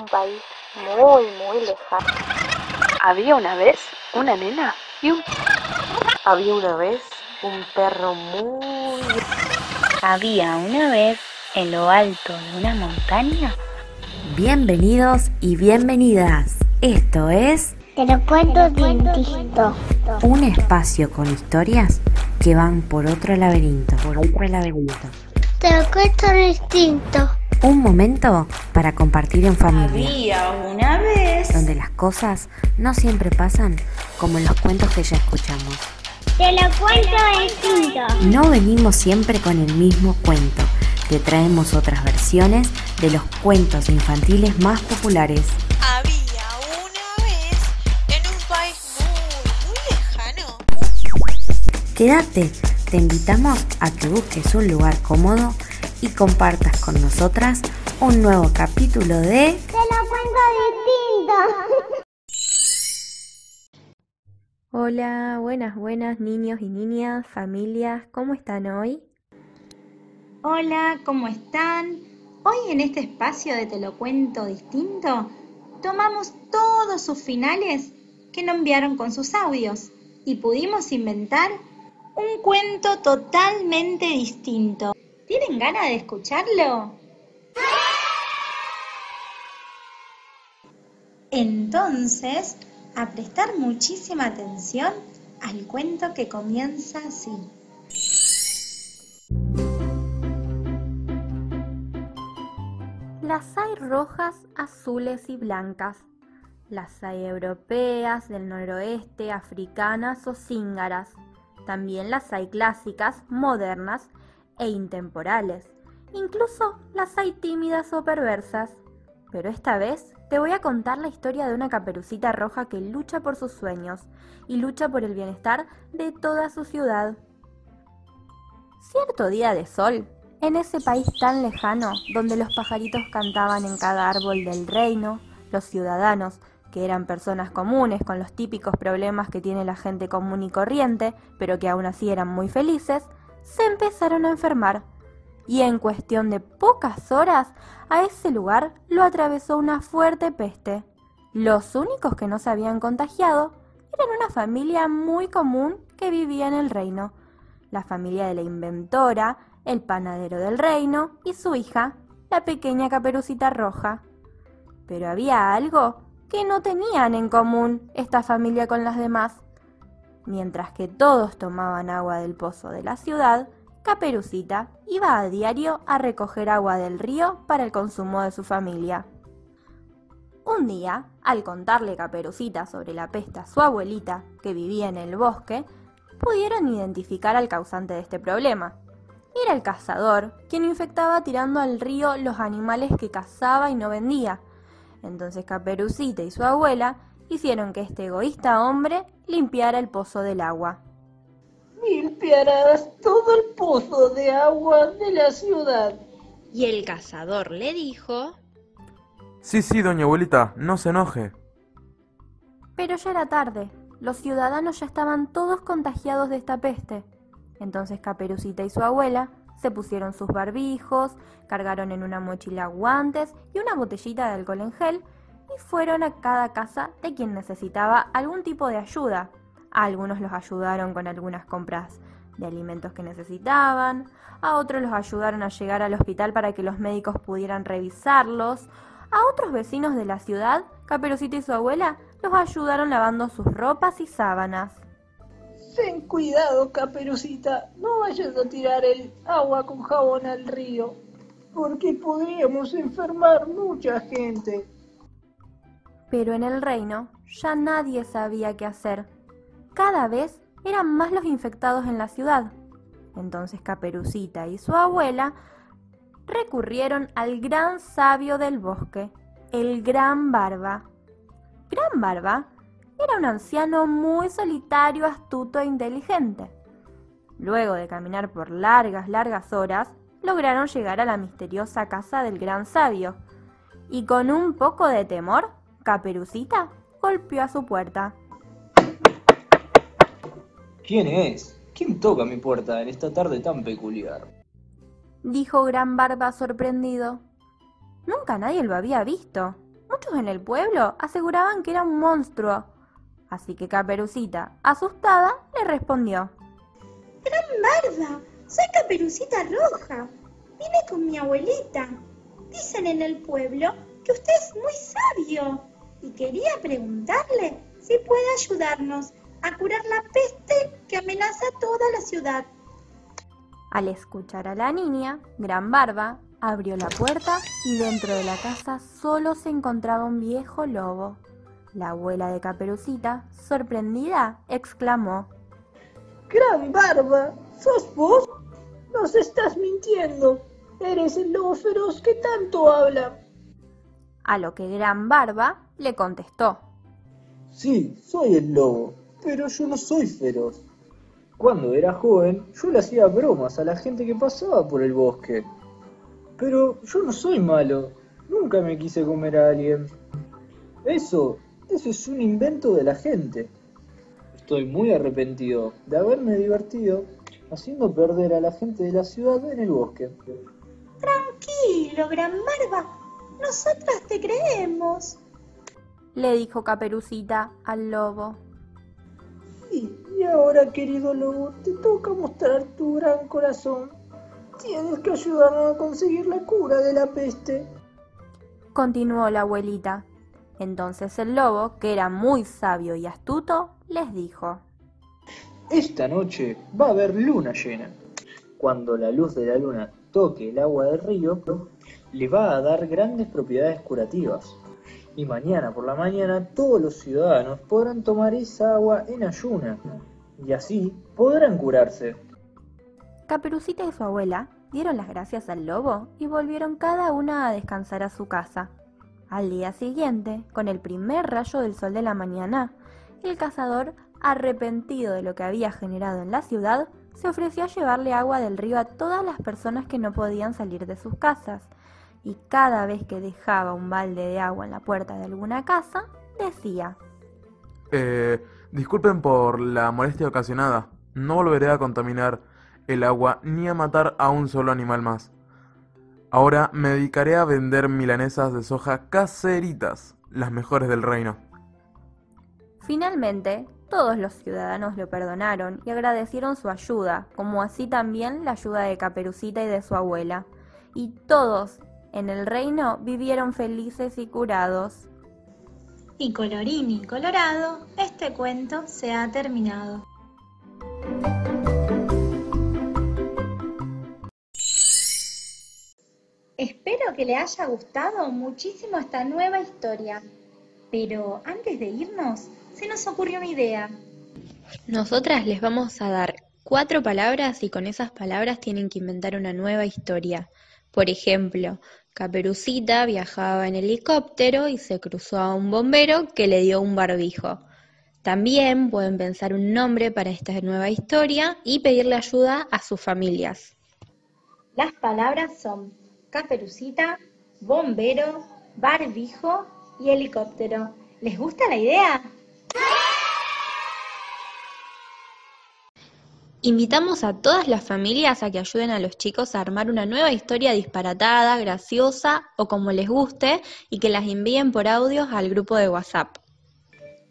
un país muy, muy lejano. Había una vez una nena y un... Había una vez un perro muy... Había una vez en lo alto de una montaña. Bienvenidos y bienvenidas. Esto es Te lo cuento distinto. un espacio con historias que van por otro laberinto, por otro laberinto. Te lo cuento distinto. Un momento para compartir en familia, Había una vez. donde las cosas no siempre pasan como en los cuentos que ya escuchamos. Te lo cuento distinto. No venimos siempre con el mismo cuento, te traemos otras versiones de los cuentos infantiles más populares. Había una vez en un país muy, muy lejano. Quédate, te invitamos a que busques un lugar cómodo y compartas con nosotras un nuevo capítulo de Te lo cuento distinto. Hola, buenas, buenas niños y niñas, familias, ¿cómo están hoy? Hola, ¿cómo están? Hoy en este espacio de Te lo cuento distinto, tomamos todos sus finales que nos enviaron con sus audios y pudimos inventar un cuento totalmente distinto. ¿Tienen ganas de escucharlo? Entonces, a prestar muchísima atención al cuento que comienza así. Las hay rojas, azules y blancas. Las hay europeas, del noroeste, africanas o cíngaras. También las hay clásicas, modernas e intemporales. Incluso las hay tímidas o perversas. Pero esta vez te voy a contar la historia de una caperucita roja que lucha por sus sueños y lucha por el bienestar de toda su ciudad. Cierto día de sol, en ese país tan lejano, donde los pajaritos cantaban en cada árbol del reino, los ciudadanos, que eran personas comunes con los típicos problemas que tiene la gente común y corriente, pero que aún así eran muy felices, se empezaron a enfermar. Y en cuestión de pocas horas, a ese lugar lo atravesó una fuerte peste. Los únicos que no se habían contagiado eran una familia muy común que vivía en el reino, la familia de la inventora, el panadero del reino y su hija, la pequeña caperucita roja. Pero había algo que no tenían en común esta familia con las demás. Mientras que todos tomaban agua del pozo de la ciudad, Caperucita iba a diario a recoger agua del río para el consumo de su familia. Un día, al contarle Caperucita sobre la peste a su abuelita, que vivía en el bosque, pudieron identificar al causante de este problema. Era el cazador, quien infectaba tirando al río los animales que cazaba y no vendía. Entonces Caperucita y su abuela hicieron que este egoísta hombre limpiara el pozo del agua. Limpiarás todo el pozo de agua de la ciudad. Y el cazador le dijo, Sí, sí, doña abuelita, no se enoje. Pero ya era tarde. Los ciudadanos ya estaban todos contagiados de esta peste. Entonces Caperucita y su abuela se pusieron sus barbijos, cargaron en una mochila guantes y una botellita de alcohol en gel fueron a cada casa de quien necesitaba algún tipo de ayuda. A algunos los ayudaron con algunas compras de alimentos que necesitaban, a otros los ayudaron a llegar al hospital para que los médicos pudieran revisarlos, a otros vecinos de la ciudad, Caperucita y su abuela los ayudaron lavando sus ropas y sábanas. Ten cuidado, caperucita, no vayas a tirar el agua con jabón al río, porque podríamos enfermar mucha gente. Pero en el reino ya nadie sabía qué hacer. Cada vez eran más los infectados en la ciudad. Entonces Caperucita y su abuela recurrieron al gran sabio del bosque, el Gran Barba. Gran Barba era un anciano muy solitario, astuto e inteligente. Luego de caminar por largas, largas horas, lograron llegar a la misteriosa casa del gran sabio. Y con un poco de temor, Caperucita golpeó a su puerta. ¿Quién es? ¿Quién toca mi puerta en esta tarde tan peculiar? Dijo Gran Barba sorprendido. Nunca nadie lo había visto. Muchos en el pueblo aseguraban que era un monstruo, así que Caperucita, asustada, le respondió. Gran barba, soy Caperucita Roja. Vine con mi abuelita. Dicen en el pueblo que usted es muy sabio y quería preguntarle si puede ayudarnos a curar la peste que amenaza toda la ciudad. Al escuchar a la niña, Gran Barba abrió la puerta y dentro de la casa solo se encontraba un viejo lobo. La abuela de Caperucita, sorprendida, exclamó. Gran barba, ¿sos vos? Nos estás mintiendo. Eres el lobo feroz que tanto habla. A lo que Gran Barba le contestó. Sí, soy el lobo, pero yo no soy feroz. Cuando era joven, yo le hacía bromas a la gente que pasaba por el bosque. Pero yo no soy malo. Nunca me quise comer a alguien. Eso, eso es un invento de la gente. Estoy muy arrepentido de haberme divertido haciendo perder a la gente de la ciudad en el bosque. Tranquilo, Gran Barba. Nosotras te creemos. Le dijo Caperucita al lobo. Y, y ahora, querido lobo, te toca mostrar tu gran corazón. Tienes que ayudarnos a conseguir la cura de la peste. Continuó la abuelita. Entonces el lobo, que era muy sabio y astuto, les dijo. Esta noche va a haber luna llena. Cuando la luz de la luna toque el agua del río, le va a dar grandes propiedades curativas. Y mañana por la mañana todos los ciudadanos podrán tomar esa agua en ayuna. Y así podrán curarse. Caperucita y su abuela dieron las gracias al lobo y volvieron cada una a descansar a su casa. Al día siguiente, con el primer rayo del sol de la mañana, el cazador, arrepentido de lo que había generado en la ciudad, se ofreció a llevarle agua del río a todas las personas que no podían salir de sus casas, y cada vez que dejaba un balde de agua en la puerta de alguna casa, decía Eh, disculpen por la molestia ocasionada. No volveré a contaminar el agua ni a matar a un solo animal más. Ahora me dedicaré a vender milanesas de soja caseritas, las mejores del reino. Finalmente, todos los ciudadanos lo perdonaron y agradecieron su ayuda, como así también la ayuda de Caperucita y de su abuela. Y todos en el reino vivieron felices y curados. Y colorín y colorado, este cuento se ha terminado. Espero que le haya gustado muchísimo esta nueva historia. Pero antes de irnos, se nos ocurrió una idea. Nosotras les vamos a dar cuatro palabras y con esas palabras tienen que inventar una nueva historia. Por ejemplo, Caperucita viajaba en helicóptero y se cruzó a un bombero que le dio un barbijo. También pueden pensar un nombre para esta nueva historia y pedirle ayuda a sus familias. Las palabras son caperucita, bombero, barbijo y helicóptero. ¿Les gusta la idea? Invitamos a todas las familias a que ayuden a los chicos a armar una nueva historia disparatada, graciosa o como les guste y que las envíen por audios al grupo de WhatsApp.